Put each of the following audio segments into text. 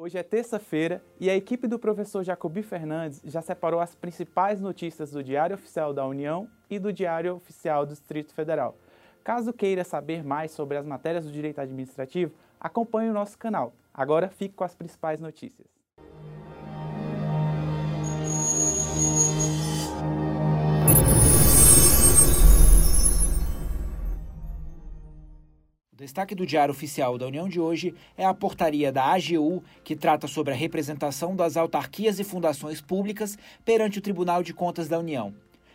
Hoje é terça-feira e a equipe do professor Jacobi Fernandes já separou as principais notícias do Diário Oficial da União e do Diário Oficial do Distrito Federal. Caso queira saber mais sobre as matérias do direito administrativo, acompanhe o nosso canal. Agora fique com as principais notícias. Destaque do Diário Oficial da União de hoje é a portaria da AGU, que trata sobre a representação das autarquias e fundações públicas perante o Tribunal de Contas da União.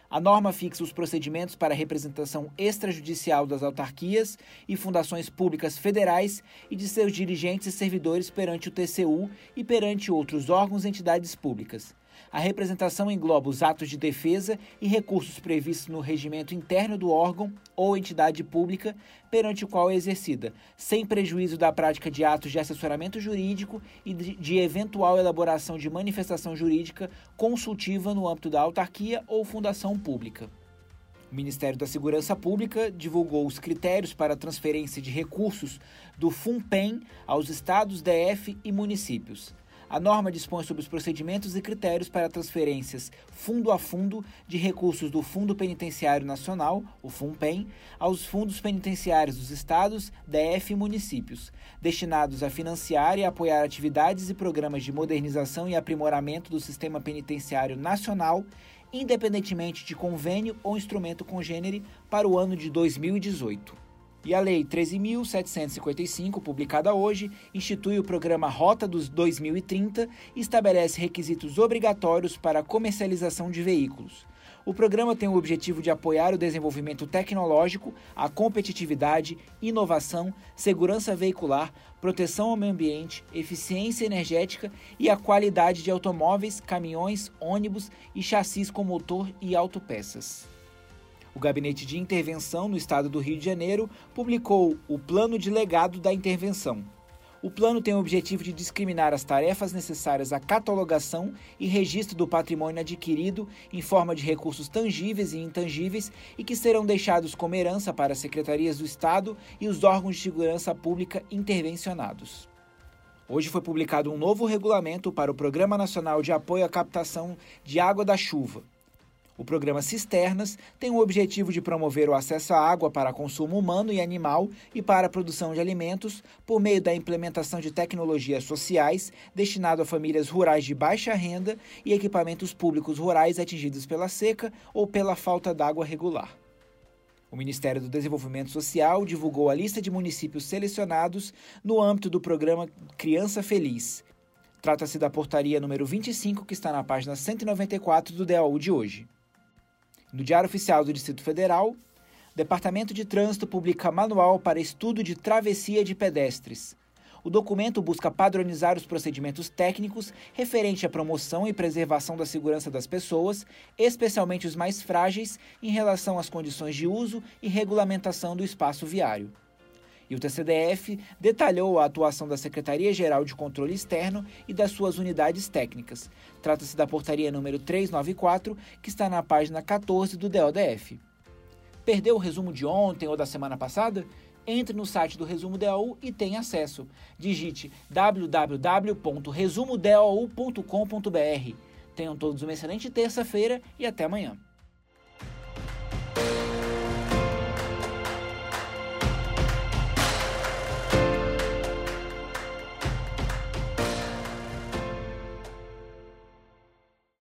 A norma fixa os procedimentos para a representação extrajudicial das autarquias e fundações públicas federais e de seus dirigentes e servidores perante o TCU e perante outros órgãos e entidades públicas. A representação engloba os atos de defesa e recursos previstos no regimento interno do órgão ou entidade pública perante o qual é exercida, sem prejuízo da prática de atos de assessoramento jurídico e de eventual elaboração de manifestação jurídica consultiva no âmbito da autarquia ou fundação pública. O Ministério da Segurança Pública divulgou os critérios para a transferência de recursos do FUNPEN aos estados, DF e municípios. A norma dispõe sobre os procedimentos e critérios para transferências fundo a fundo de recursos do Fundo Penitenciário Nacional, o FUNPEN, aos fundos penitenciários dos estados, DF e municípios, destinados a financiar e apoiar atividades e programas de modernização e aprimoramento do sistema penitenciário nacional, independentemente de convênio ou instrumento congênere, para o ano de 2018. E a Lei 13.755, publicada hoje, institui o programa Rota dos 2030 e estabelece requisitos obrigatórios para a comercialização de veículos. O programa tem o objetivo de apoiar o desenvolvimento tecnológico, a competitividade, inovação, segurança veicular, proteção ao meio ambiente, eficiência energética e a qualidade de automóveis, caminhões, ônibus e chassis com motor e autopeças. O Gabinete de Intervenção no Estado do Rio de Janeiro publicou o Plano de Legado da Intervenção. O plano tem o objetivo de discriminar as tarefas necessárias à catalogação e registro do patrimônio adquirido em forma de recursos tangíveis e intangíveis e que serão deixados como herança para as secretarias do Estado e os órgãos de segurança pública intervencionados. Hoje foi publicado um novo regulamento para o Programa Nacional de Apoio à Captação de Água da Chuva. O programa Cisternas tem o objetivo de promover o acesso à água para consumo humano e animal e para a produção de alimentos por meio da implementação de tecnologias sociais destinado a famílias rurais de baixa renda e equipamentos públicos rurais atingidos pela seca ou pela falta d'água regular. O Ministério do Desenvolvimento Social divulgou a lista de municípios selecionados no âmbito do programa Criança Feliz. Trata-se da portaria número 25 que está na página 194 do DAU de hoje. No Diário Oficial do Distrito Federal, Departamento de Trânsito publica manual para estudo de travessia de pedestres. O documento busca padronizar os procedimentos técnicos referente à promoção e preservação da segurança das pessoas, especialmente os mais frágeis, em relação às condições de uso e regulamentação do espaço viário. E o TCDF detalhou a atuação da Secretaria-Geral de Controle Externo e das suas unidades técnicas. Trata-se da portaria número 394, que está na página 14 do DODF. Perdeu o resumo de ontem ou da semana passada? Entre no site do Resumo DAU e tenha acesso. Digite www.resumodau.com.br. Tenham todos uma excelente terça-feira e até amanhã.